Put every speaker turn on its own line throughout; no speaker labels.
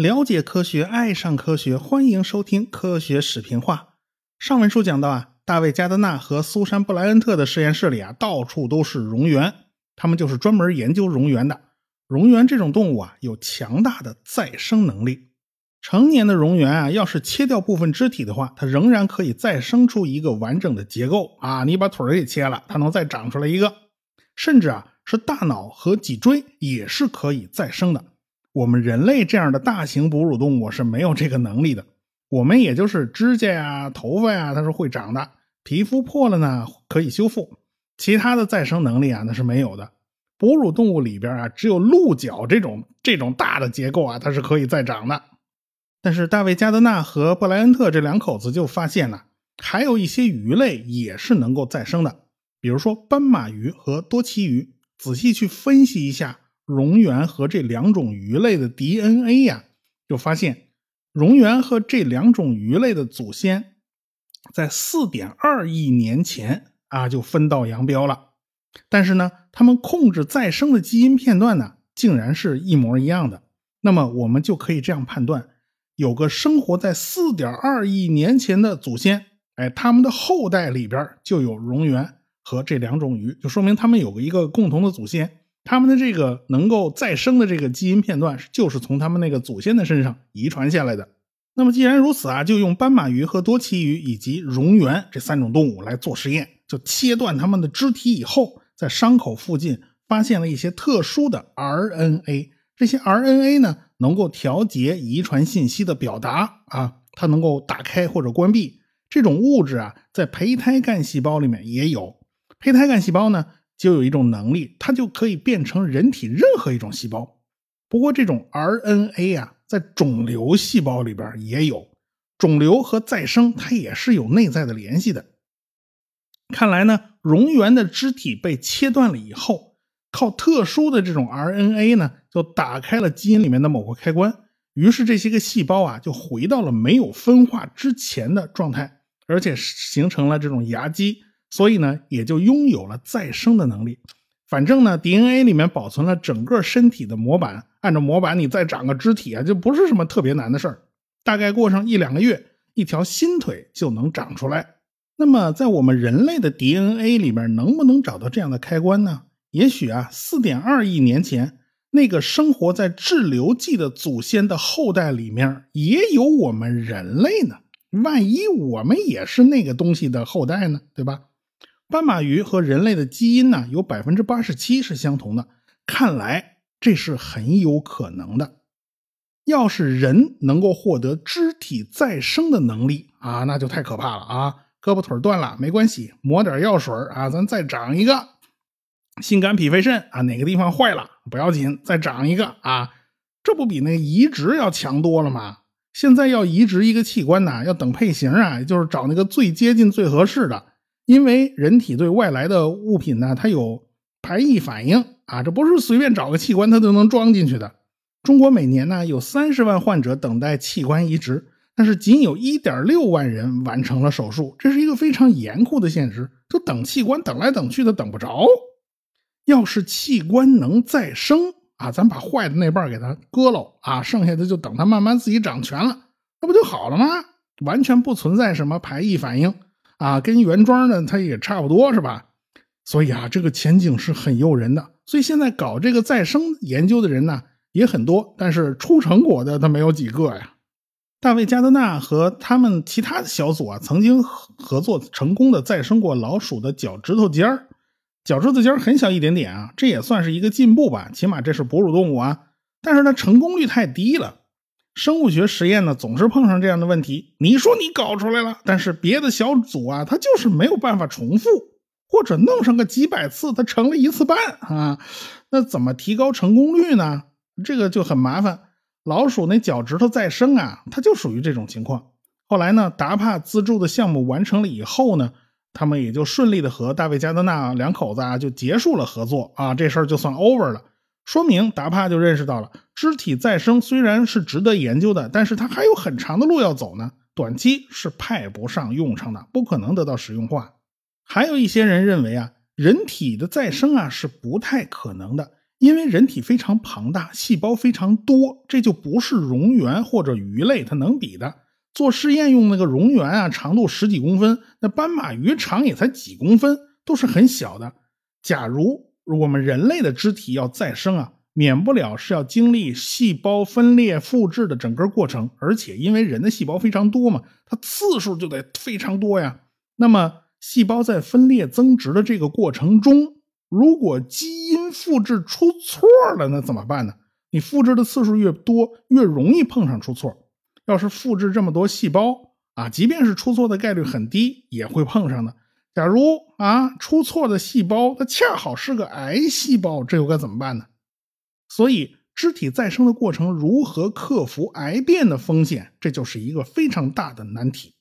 了解科学，爱上科学，欢迎收听科学视频话。上文书讲到啊，大卫加德纳和苏珊布莱恩特的实验室里啊，到处都是蝾螈，他们就是专门研究蝾螈的。蝾螈这种动物啊，有强大的再生能力。成年的蝾螈啊，要是切掉部分肢体的话，它仍然可以再生出一个完整的结构啊。你把腿儿给切了，它能再长出来一个，甚至啊，是大脑和脊椎也是可以再生的。我们人类这样的大型哺乳动物是没有这个能力的，我们也就是指甲呀、头发呀，它是会长的；皮肤破了呢，可以修复，其他的再生能力啊，那是没有的。哺乳动物里边啊，只有鹿角这种这种大的结构啊，它是可以再长的。但是大卫加德纳和布莱恩特这两口子就发现了，还有一些鱼类也是能够再生的，比如说斑马鱼和多鳍鱼。仔细去分析一下。蝾螈和这两种鱼类的 DNA 呀，就发现蝾螈和这两种鱼类的祖先，在4.2亿年前啊就分道扬镳了。但是呢，它们控制再生的基因片段呢，竟然是一模一样的。那么我们就可以这样判断：有个生活在4.2亿年前的祖先，哎，他们的后代里边就有蝾螈和这两种鱼，就说明他们有个一个共同的祖先。他们的这个能够再生的这个基因片段，就是从他们那个祖先的身上遗传下来的。那么既然如此啊，就用斑马鱼和多鳍鱼以及蝾螈这三种动物来做实验，就切断它们的肢体以后，在伤口附近发现了一些特殊的 RNA。这些 RNA 呢，能够调节遗传信息的表达啊，它能够打开或者关闭。这种物质啊，在胚胎干细胞里面也有。胚胎干细胞呢？就有一种能力，它就可以变成人体任何一种细胞。不过，这种 RNA 啊，在肿瘤细胞里边也有。肿瘤和再生，它也是有内在的联系的。看来呢，蝾螈的肢体被切断了以后，靠特殊的这种 RNA 呢，就打开了基因里面的某个开关，于是这些个细胞啊，就回到了没有分化之前的状态，而且形成了这种牙基。所以呢，也就拥有了再生的能力。反正呢，DNA 里面保存了整个身体的模板，按照模板你再长个肢体啊，就不是什么特别难的事儿。大概过上一两个月，一条新腿就能长出来。那么，在我们人类的 DNA 里面，能不能找到这样的开关呢？也许啊，四点二亿年前那个生活在滞留纪的祖先的后代里面，也有我们人类呢。万一我们也是那个东西的后代呢？对吧？斑马鱼和人类的基因呢，有百分之八十七是相同的，看来这是很有可能的。要是人能够获得肢体再生的能力啊，那就太可怕了啊！胳膊腿断了没关系，抹点药水啊，咱再长一个。心肝脾肺肾啊，哪个地方坏了不要紧，再长一个啊，这不比那移植要强多了吗？现在要移植一个器官呢，要等配型啊，就是找那个最接近、最合适的。因为人体对外来的物品呢，它有排异反应啊，这不是随便找个器官它都能装进去的。中国每年呢有三十万患者等待器官移植，但是仅有一点六万人完成了手术，这是一个非常严酷的现实。就等器官等来等去的等不着。要是器官能再生啊，咱把坏的那半给它割了啊，剩下的就等它慢慢自己长全了，那不就好了吗？完全不存在什么排异反应。啊，跟原装的它也差不多是吧？所以啊，这个前景是很诱人的。所以现在搞这个再生研究的人呢也很多，但是出成果的他没有几个呀。大卫加德纳和他们其他的小组啊，曾经合作成功的再生过老鼠的脚趾头尖儿，脚趾头尖儿很小一点点啊，这也算是一个进步吧，起码这是哺乳动物啊。但是它成功率太低了。生物学实验呢，总是碰上这样的问题。你说你搞出来了，但是别的小组啊，他就是没有办法重复，或者弄上个几百次，他成了一次半啊。那怎么提高成功率呢？这个就很麻烦。老鼠那脚趾头再生啊，它就属于这种情况。后来呢，达帕资助的项目完成了以后呢，他们也就顺利的和大卫加德纳两口子啊就结束了合作啊，这事儿就算 over 了。说明达帕就认识到了，肢体再生虽然是值得研究的，但是它还有很长的路要走呢，短期是派不上用场的，不可能得到实用化。还有一些人认为啊，人体的再生啊是不太可能的，因为人体非常庞大，细胞非常多，这就不是蝾螈或者鱼类它能比的。做实验用那个蝾螈啊，长度十几公分，那斑马鱼长也才几公分，都是很小的。假如我们人类的肢体要再生啊，免不了是要经历细胞分裂、复制的整个过程，而且因为人的细胞非常多嘛，它次数就得非常多呀。那么，细胞在分裂增殖的这个过程中，如果基因复制出错了，那怎么办呢？你复制的次数越多，越容易碰上出错。要是复制这么多细胞啊，即便是出错的概率很低，也会碰上的。假如啊，出错的细胞它恰好是个癌细胞，这又该怎么办呢？所以，肢体再生的过程如何克服癌变的风险，这就是一个非常大的难题。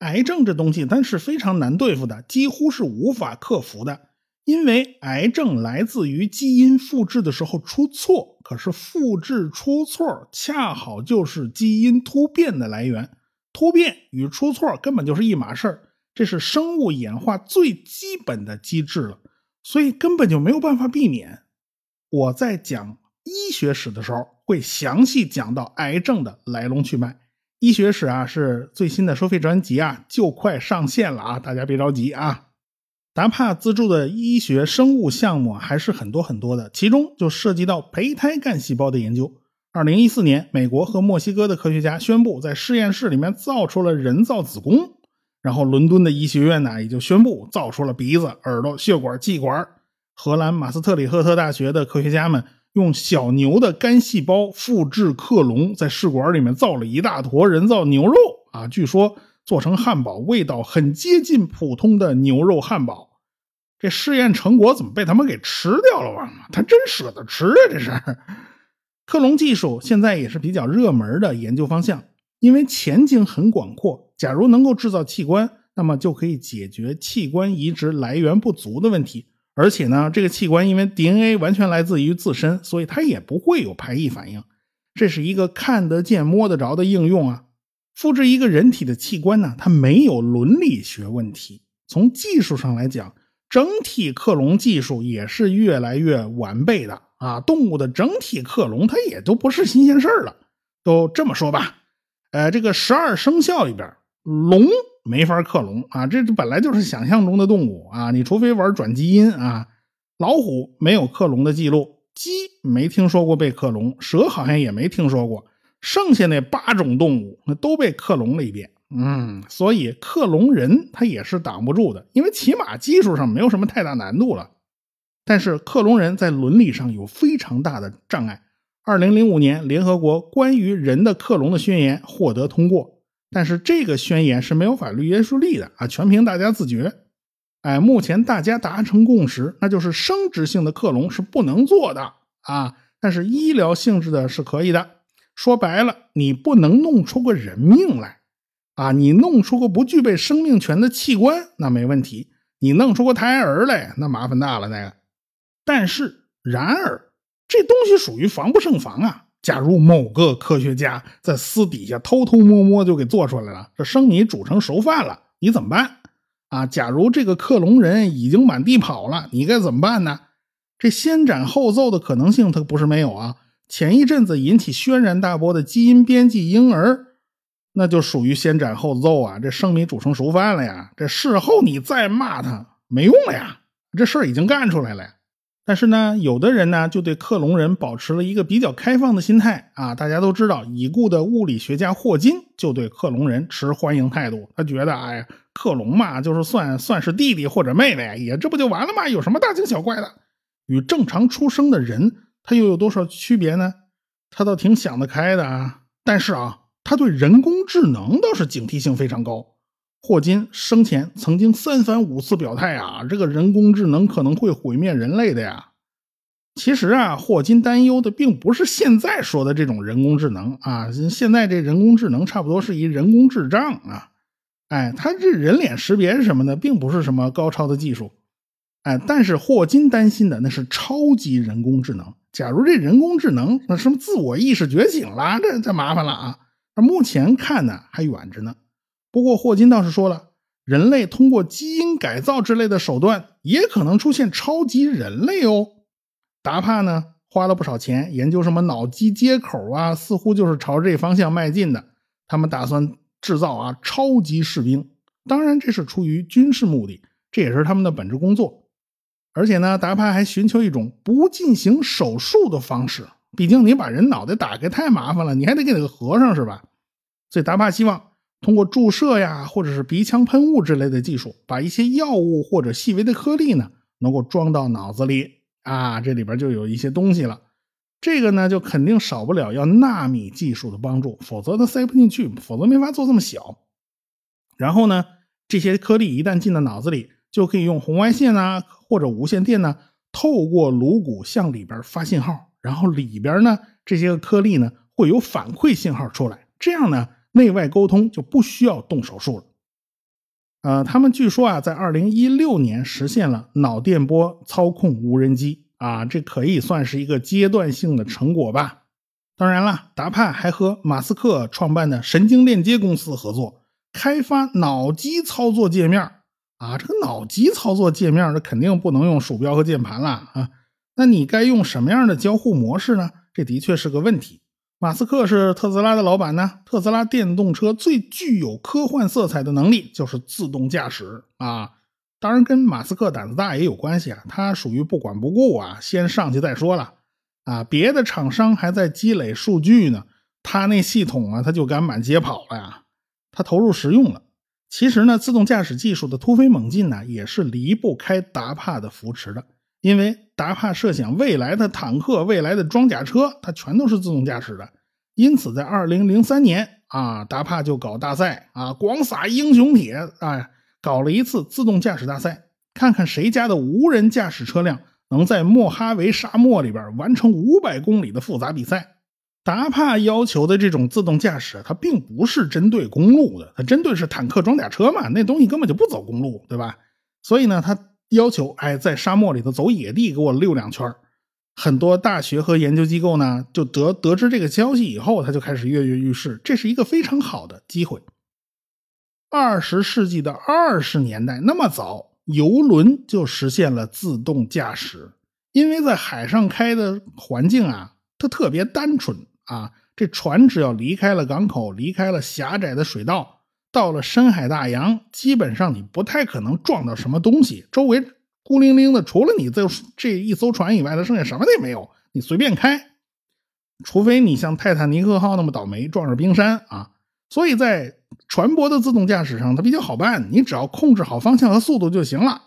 癌症这东西，它是非常难对付的，几乎是无法克服的。因为癌症来自于基因复制的时候出错，可是复制出错恰好就是基因突变的来源，突变与出错根本就是一码事儿，这是生物演化最基本的机制了，所以根本就没有办法避免。我在讲医学史的时候会详细讲到癌症的来龙去脉。医学史啊是最新的收费专辑啊，就快上线了啊，大家别着急啊。达帕资助的医学生物项目还是很多很多的，其中就涉及到胚胎干细胞的研究。二零一四年，美国和墨西哥的科学家宣布在实验室里面造出了人造子宫，然后伦敦的医学院呢也就宣布造出了鼻子、耳朵、血管、气管。荷兰马斯特里赫特大学的科学家们用小牛的干细胞复制克隆，在试管里面造了一大坨人造牛肉啊，据说。做成汉堡，味道很接近普通的牛肉汉堡。这试验成果怎么被他们给吃掉了吧？他真舍得吃啊！这是克隆技术，现在也是比较热门的研究方向，因为前景很广阔。假如能够制造器官，那么就可以解决器官移植来源不足的问题。而且呢，这个器官因为 DNA 完全来自于自身，所以它也不会有排异反应。这是一个看得见、摸得着的应用啊。复制一个人体的器官呢，它没有伦理学问题。从技术上来讲，整体克隆技术也是越来越完备的啊。动物的整体克隆，它也都不是新鲜事儿了。都这么说吧，呃，这个十二生肖里边，龙没法克隆啊，这本来就是想象中的动物啊。你除非玩转基因啊。老虎没有克隆的记录，鸡没听说过被克隆，蛇好像也没听说过。剩下那八种动物，那都被克隆了一遍。嗯，所以克隆人他也是挡不住的，因为起码技术上没有什么太大难度了。但是克隆人在伦理上有非常大的障碍。二零零五年，联合国关于人的克隆的宣言获得通过，但是这个宣言是没有法律约束力的啊，全凭大家自觉。哎，目前大家达成共识，那就是生殖性的克隆是不能做的啊，但是医疗性质的是可以的。说白了，你不能弄出个人命来，啊，你弄出个不具备生命权的器官那没问题，你弄出个胎儿来那麻烦大了那个。但是，然而这东西属于防不胜防啊。假如某个科学家在私底下偷偷摸摸就给做出来了，这生米煮成熟饭了，你怎么办？啊，假如这个克隆人已经满地跑了，你该怎么办呢？这先斩后奏的可能性它不是没有啊。前一阵子引起轩然大波的基因编辑婴儿，那就属于先斩后奏啊！这生米煮成熟饭了呀！这事后你再骂他没用了呀！这事已经干出来了呀。但是呢，有的人呢就对克隆人保持了一个比较开放的心态啊！大家都知道，已故的物理学家霍金就对克隆人持欢迎态度。他觉得，哎，克隆嘛，就是算算是弟弟或者妹妹，也这不就完了吗？有什么大惊小怪的？与正常出生的人。他又有多少区别呢？他倒挺想得开的啊，但是啊，他对人工智能倒是警惕性非常高。霍金生前曾经三番五次表态啊，这个人工智能可能会毁灭人类的呀。其实啊，霍金担忧的并不是现在说的这种人工智能啊，现在这人工智能差不多是一人工智障啊。哎，他这人脸识别什么的，并不是什么高超的技术。哎，但是霍金担心的那是超级人工智能。假如这人工智能那什么自我意识觉醒了，这这麻烦了啊！那目前看呢还远着呢。不过霍金倒是说了，人类通过基因改造之类的手段，也可能出现超级人类哦。达帕呢花了不少钱研究什么脑机接口啊，似乎就是朝这方向迈进的。他们打算制造啊超级士兵，当然这是出于军事目的，这也是他们的本职工作。而且呢，达帕还寻求一种不进行手术的方式，毕竟你把人脑袋打开太麻烦了，你还得给他合上是吧？所以达帕希望通过注射呀，或者是鼻腔喷雾之类的技术，把一些药物或者细微的颗粒呢，能够装到脑子里啊，这里边就有一些东西了。这个呢，就肯定少不了要纳米技术的帮助，否则它塞不进去，否则没法做这么小。然后呢，这些颗粒一旦进到脑子里，就可以用红外线啊，或者无线电呢，透过颅骨向里边发信号，然后里边呢，这些颗粒呢，会有反馈信号出来，这样呢，内外沟通就不需要动手术了。呃，他们据说啊，在二零一六年实现了脑电波操控无人机。啊，这可以算是一个阶段性的成果吧。当然了，达帕还和马斯克创办的神经链接公司合作，开发脑机操作界面。啊，这个脑机操作界面，这肯定不能用鼠标和键盘了啊。那你该用什么样的交互模式呢？这的确是个问题。马斯克是特斯拉的老板呢，特斯拉电动车最具有科幻色彩的能力就是自动驾驶啊。当然，跟马斯克胆子大也有关系啊。他属于不管不顾啊，先上去再说了啊。别的厂商还在积累数据呢，他那系统啊，他就敢满街跑了呀。他投入实用了。其实呢，自动驾驶技术的突飞猛进呢，也是离不开达帕的扶持的。因为达帕设想未来的坦克、未来的装甲车，它全都是自动驾驶的。因此，在二零零三年啊，达帕就搞大赛啊，广撒英雄帖啊。搞了一次自动驾驶大赛，看看谁家的无人驾驶车辆能在莫哈维沙漠里边完成五百公里的复杂比赛。达帕要求的这种自动驾驶，它并不是针对公路的，它针对是坦克装甲车嘛，那东西根本就不走公路，对吧？所以呢，他要求，哎，在沙漠里头走野地，给我溜两圈。很多大学和研究机构呢，就得得知这个消息以后，他就开始跃跃欲试，这是一个非常好的机会。二十世纪的二十年代，那么早，游轮就实现了自动驾驶。因为在海上开的环境啊，它特别单纯啊。这船只要离开了港口，离开了狭窄的水道，到了深海大洋，基本上你不太可能撞到什么东西。周围孤零零的，除了你这这一艘船以外，它剩下什么也没有。你随便开，除非你像泰坦尼克号那么倒霉撞上冰山啊。所以在船舶的自动驾驶上，它比较好办，你只要控制好方向和速度就行了。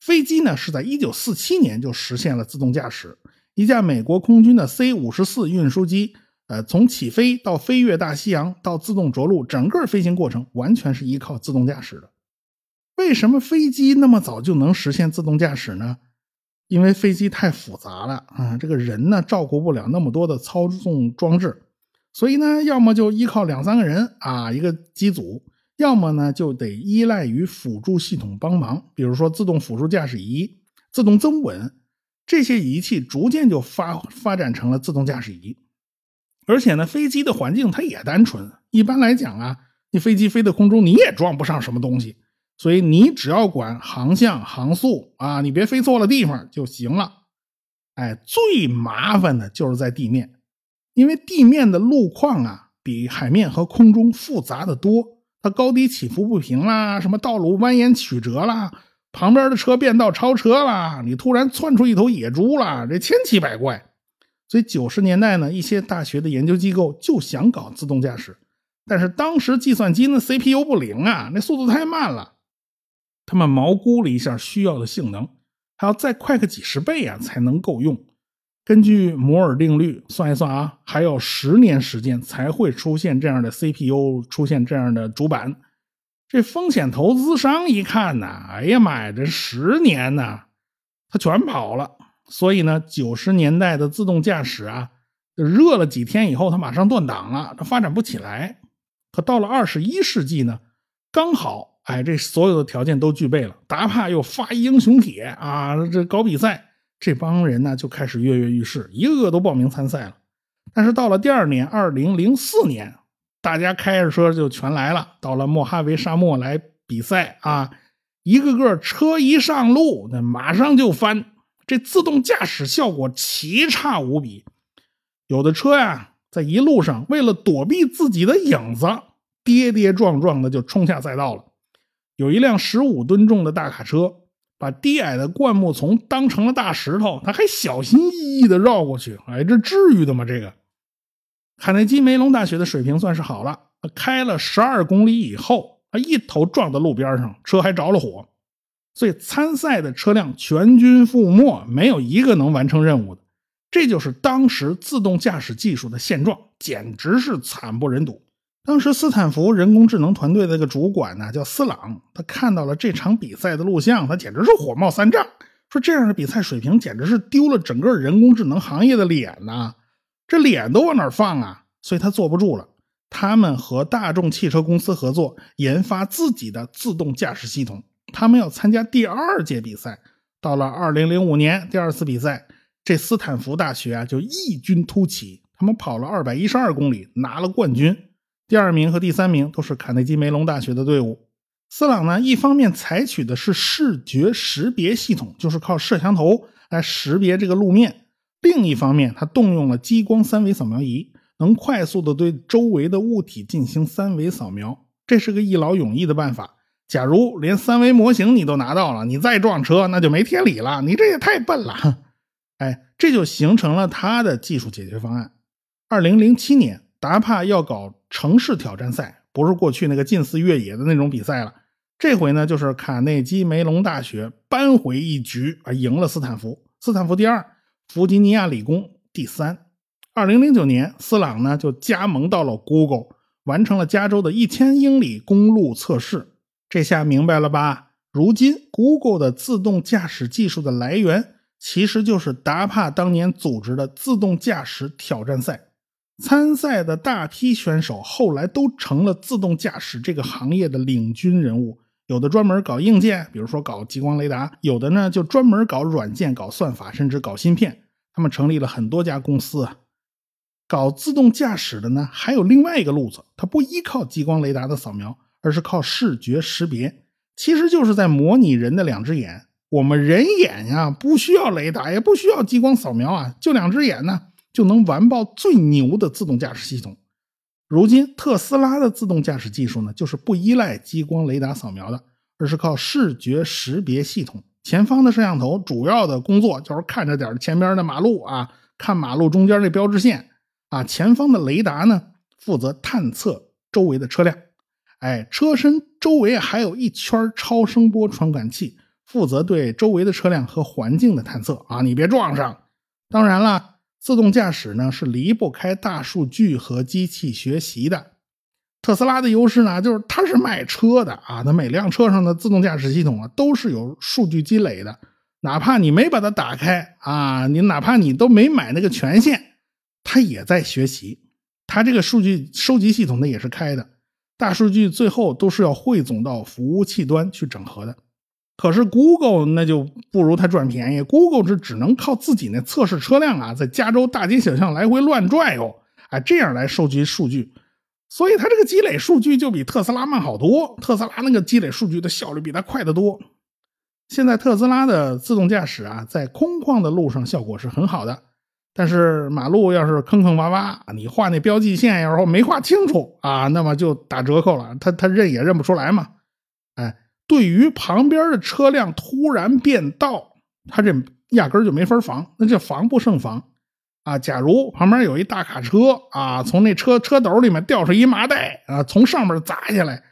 飞机呢，是在一九四七年就实现了自动驾驶。一架美国空军的 C 五十四运输机，呃，从起飞到飞越大西洋到自动着陆，整个飞行过程完全是依靠自动驾驶的。为什么飞机那么早就能实现自动驾驶呢？因为飞机太复杂了啊，这个人呢照顾不了那么多的操纵装置。所以呢，要么就依靠两三个人啊，一个机组；要么呢，就得依赖于辅助系统帮忙，比如说自动辅助驾驶仪、自动增稳这些仪器，逐渐就发发展成了自动驾驶仪。而且呢，飞机的环境它也单纯，一般来讲啊，你飞机飞在空中，你也撞不上什么东西，所以你只要管航向、航速啊，你别飞错了地方就行了。哎，最麻烦的就是在地面。因为地面的路况啊，比海面和空中复杂的多，它高低起伏不平啦，什么道路蜿蜒曲折啦，旁边的车变道超车啦，你突然窜出一头野猪啦，这千奇百怪。所以九十年代呢，一些大学的研究机构就想搞自动驾驶，但是当时计算机呢 CPU 不灵啊，那速度太慢了，他们毛估了一下需要的性能，还要再快个几十倍啊才能够用。根据摩尔定律算一算啊，还有十年时间才会出现这样的 CPU，出现这样的主板。这风险投资商一看呐，哎呀妈呀，这十年呐，他全跑了。所以呢，九十年代的自动驾驶啊，热了几天以后，它马上断档了，它发展不起来。可到了二十一世纪呢，刚好哎，这所有的条件都具备了，达帕又发英雄帖啊，这搞比赛。这帮人呢就开始跃跃欲试，一个个都报名参赛了。但是到了第二年，二零零四年，大家开着车就全来了，到了莫哈维沙漠来比赛啊！一个个车一上路，那马上就翻，这自动驾驶效果奇差无比。有的车呀，在一路上为了躲避自己的影子，跌跌撞撞的就冲下赛道了。有一辆十五吨重的大卡车，把低矮的灌木丛当成了大石头，他还小心翼翼的绕过去。哎，这至于的吗？这个卡内基梅隆大学的水平算是好了，开了十二公里以后，他一头撞到路边上，车还着了火。所以参赛的车辆全军覆没，没有一个能完成任务的。这就是当时自动驾驶技术的现状，简直是惨不忍睹。当时斯坦福人工智能团队的这个主管呢，叫斯朗，他看到了这场比赛的录像，他简直是火冒三丈，说这样的比赛水平简直是丢了整个人工智能行业的脸呐，这脸都往哪放啊？所以他坐不住了，他们和大众汽车公司合作研发自己的自动驾驶系统。他们要参加第二届比赛，到了二零零五年第二次比赛，这斯坦福大学啊就异军突起，他们跑了二百一十二公里，拿了冠军。第二名和第三名都是卡内基梅隆大学的队伍。斯朗呢，一方面采取的是视觉识别系统，就是靠摄像头来识别这个路面；另一方面，他动用了激光三维扫描仪，能快速的对周围的物体进行三维扫描。这是个一劳永逸的办法。假如连三维模型你都拿到了，你再撞车那就没天理了。你这也太笨了，哎，这就形成了他的技术解决方案。二零零七年，达帕要搞城市挑战赛，不是过去那个近似越野的那种比赛了。这回呢，就是卡内基梅隆大学扳回一局啊，赢了斯坦福。斯坦福第二，弗吉尼亚理工第三。二零零九年，斯朗呢就加盟到了 Google，完成了加州的一千英里公路测试。这下明白了吧？如今，Google 的自动驾驶技术的来源，其实就是达帕当年组织的自动驾驶挑战赛。参赛的大批选手后来都成了自动驾驶这个行业的领军人物。有的专门搞硬件，比如说搞激光雷达；有的呢就专门搞软件、搞算法，甚至搞芯片。他们成立了很多家公司啊。搞自动驾驶的呢，还有另外一个路子，它不依靠激光雷达的扫描。而是靠视觉识别，其实就是在模拟人的两只眼。我们人眼呀，不需要雷达，也不需要激光扫描啊，就两只眼呢，就能完爆最牛的自动驾驶系统。如今特斯拉的自动驾驶技术呢，就是不依赖激光雷达扫描的，而是靠视觉识别系统。前方的摄像头主要的工作就是看着点前边的马路啊，看马路中间这标志线啊。前方的雷达呢，负责探测周围的车辆。哎，车身周围还有一圈超声波传感器，负责对周围的车辆和环境的探测啊，你别撞上。当然了，自动驾驶呢是离不开大数据和机器学习的。特斯拉的优势呢，就是它是卖车的啊，它每辆车上的自动驾驶系统啊都是有数据积累的，哪怕你没把它打开啊，你哪怕你都没买那个权限，它也在学习。它这个数据收集系统呢也是开的。大数据最后都是要汇总到服务器端去整合的，可是 Google 那就不如它赚便宜。Google 是只能靠自己那测试车辆啊，在加州大街小巷来回乱转悠，哎，这样来收集数据，所以它这个积累数据就比特斯拉慢好多。特斯拉那个积累数据的效率比它快得多。现在特斯拉的自动驾驶啊，在空旷的路上效果是很好的。但是马路要是坑坑洼洼，你画那标记线要是没画清楚啊，那么就打折扣了。他他认也认不出来嘛。哎，对于旁边的车辆突然变道，他这压根就没法防，那这防不胜防啊。假如旁边有一大卡车啊，从那车车斗里面掉出一麻袋啊，从上面砸下来，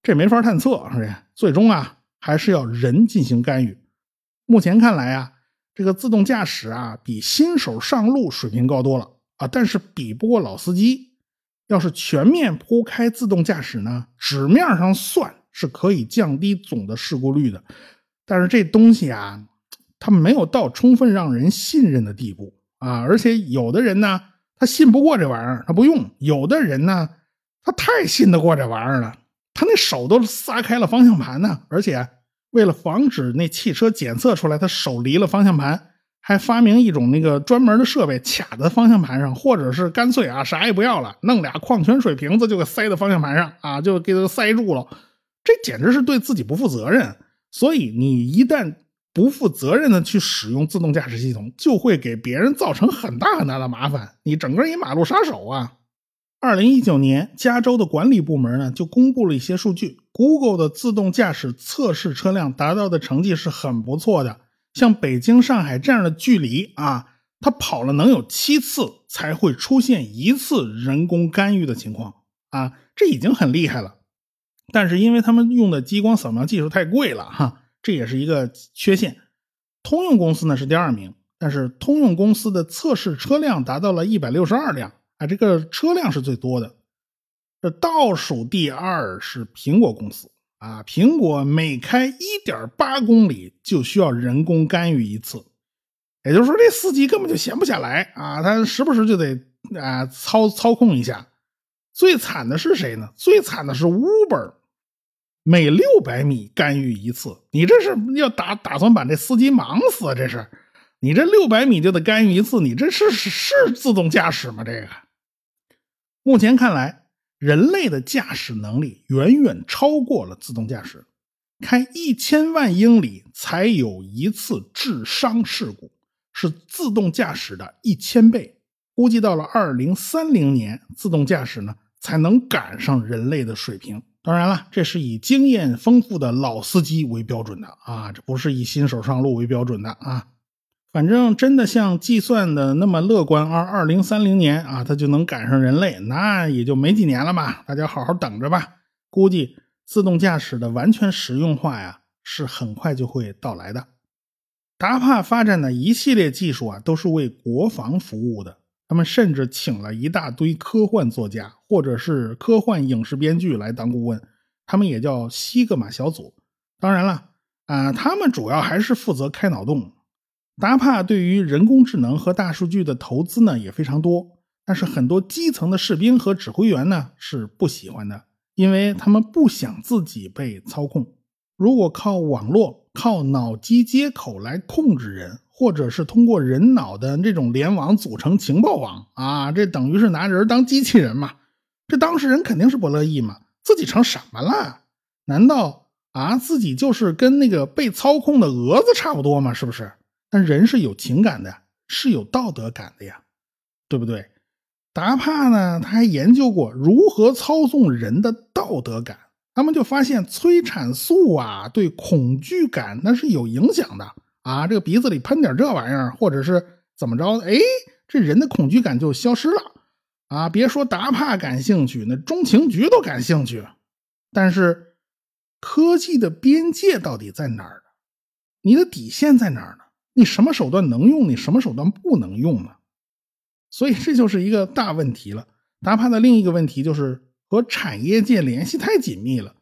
这没法探测，是吧？最终啊，还是要人进行干预。目前看来啊。这个自动驾驶啊，比新手上路水平高多了啊，但是比不过老司机。要是全面铺开自动驾驶呢，纸面上算是可以降低总的事故率的，但是这东西啊，它没有到充分让人信任的地步啊。而且有的人呢，他信不过这玩意儿，他不用；有的人呢，他太信得过这玩意儿了，他那手都撒开了方向盘呢，而且。为了防止那汽车检测出来他手离了方向盘，还发明一种那个专门的设备卡在方向盘上，或者是干脆啊啥也不要了，弄俩矿泉水瓶子就给塞在方向盘上啊，就给它塞住了。这简直是对自己不负责任。所以你一旦不负责任的去使用自动驾驶系统，就会给别人造成很大很大的麻烦，你整个一马路杀手啊！二零一九年，加州的管理部门呢就公布了一些数据，Google 的自动驾驶测试车辆达到的成绩是很不错的。像北京、上海这样的距离啊，它跑了能有七次才会出现一次人工干预的情况啊，这已经很厉害了。但是因为他们用的激光扫描技术太贵了哈，这也是一个缺陷。通用公司呢是第二名，但是通用公司的测试车辆达到了一百六十二辆。啊，这个车辆是最多的，这倒数第二是苹果公司啊。苹果每开一点八公里就需要人工干预一次，也就是说，这司机根本就闲不下来啊，他时不时就得啊操操控一下。最惨的是谁呢？最惨的是 Uber，每六百米干预一次。你这是要打打算把这司机忙死啊？这是，你这六百米就得干预一次，你这是是自动驾驶吗？这个？目前看来，人类的驾驶能力远远超过了自动驾驶，开一千万英里才有一次致伤事故，是自动驾驶的一千倍。估计到了二零三零年，自动驾驶呢才能赶上人类的水平。当然了，这是以经验丰富的老司机为标准的啊，这不是以新手上路为标准的啊。反正真的像计算的那么乐观，而二零三零年啊，它就能赶上人类，那也就没几年了吧？大家好好等着吧。估计自动驾驶的完全实用化呀，是很快就会到来的。达帕发展的一系列技术啊，都是为国防服务的。他们甚至请了一大堆科幻作家或者是科幻影视编剧来当顾问，他们也叫西格玛小组。当然了，啊，他们主要还是负责开脑洞。达帕对于人工智能和大数据的投资呢也非常多，但是很多基层的士兵和指挥员呢是不喜欢的，因为他们不想自己被操控。如果靠网络、靠脑机接口来控制人，或者是通过人脑的这种联网组成情报网啊，这等于是拿人当机器人嘛？这当事人肯定是不乐意嘛？自己成什么了？难道啊自己就是跟那个被操控的蛾子差不多吗？是不是？但人是有情感的，是有道德感的呀，对不对？达帕呢，他还研究过如何操纵人的道德感，他们就发现催产素啊，对恐惧感那是有影响的啊。这个鼻子里喷点这玩意儿，或者是怎么着，哎，这人的恐惧感就消失了啊。别说达帕感兴趣，那中情局都感兴趣。但是科技的边界到底在哪儿呢？你的底线在哪儿呢？你什么手段能用？你什么手段不能用呢？所以这就是一个大问题了。达帕的另一个问题就是和产业界联系太紧密了，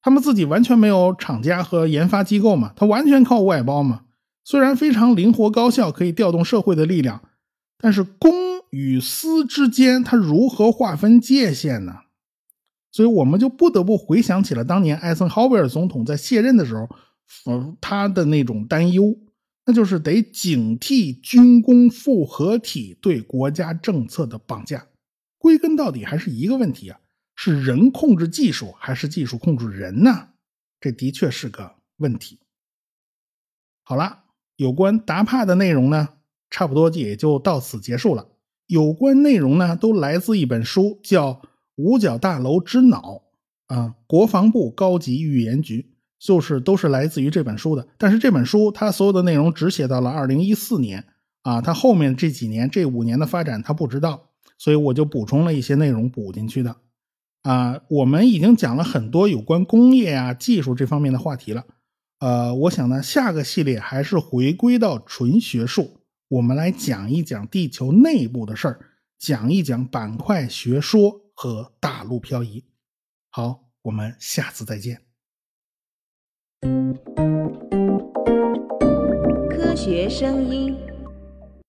他们自己完全没有厂家和研发机构嘛，他完全靠外包嘛。虽然非常灵活高效，可以调动社会的力量，但是公与私之间，他如何划分界限呢？所以我们就不得不回想起了当年艾森豪威尔总统在卸任的时候，嗯，他的那种担忧。那就是得警惕军工复合体对国家政策的绑架。归根到底还是一个问题啊：是人控制技术，还是技术控制人呢？这的确是个问题。好了，有关达帕的内容呢，差不多也就到此结束了。有关内容呢，都来自一本书，叫《五角大楼之脑》啊，国防部高级预言局。就是都是来自于这本书的，但是这本书它所有的内容只写到了二零一四年啊，它后面这几年这五年的发展它不知道，所以我就补充了一些内容补进去的啊。我们已经讲了很多有关工业啊、技术这方面的话题了，呃，我想呢，下个系列还是回归到纯学术，我们来讲一讲地球内部的事儿，讲一讲板块学说和大陆漂移。好，我们下次再见。
科学声音。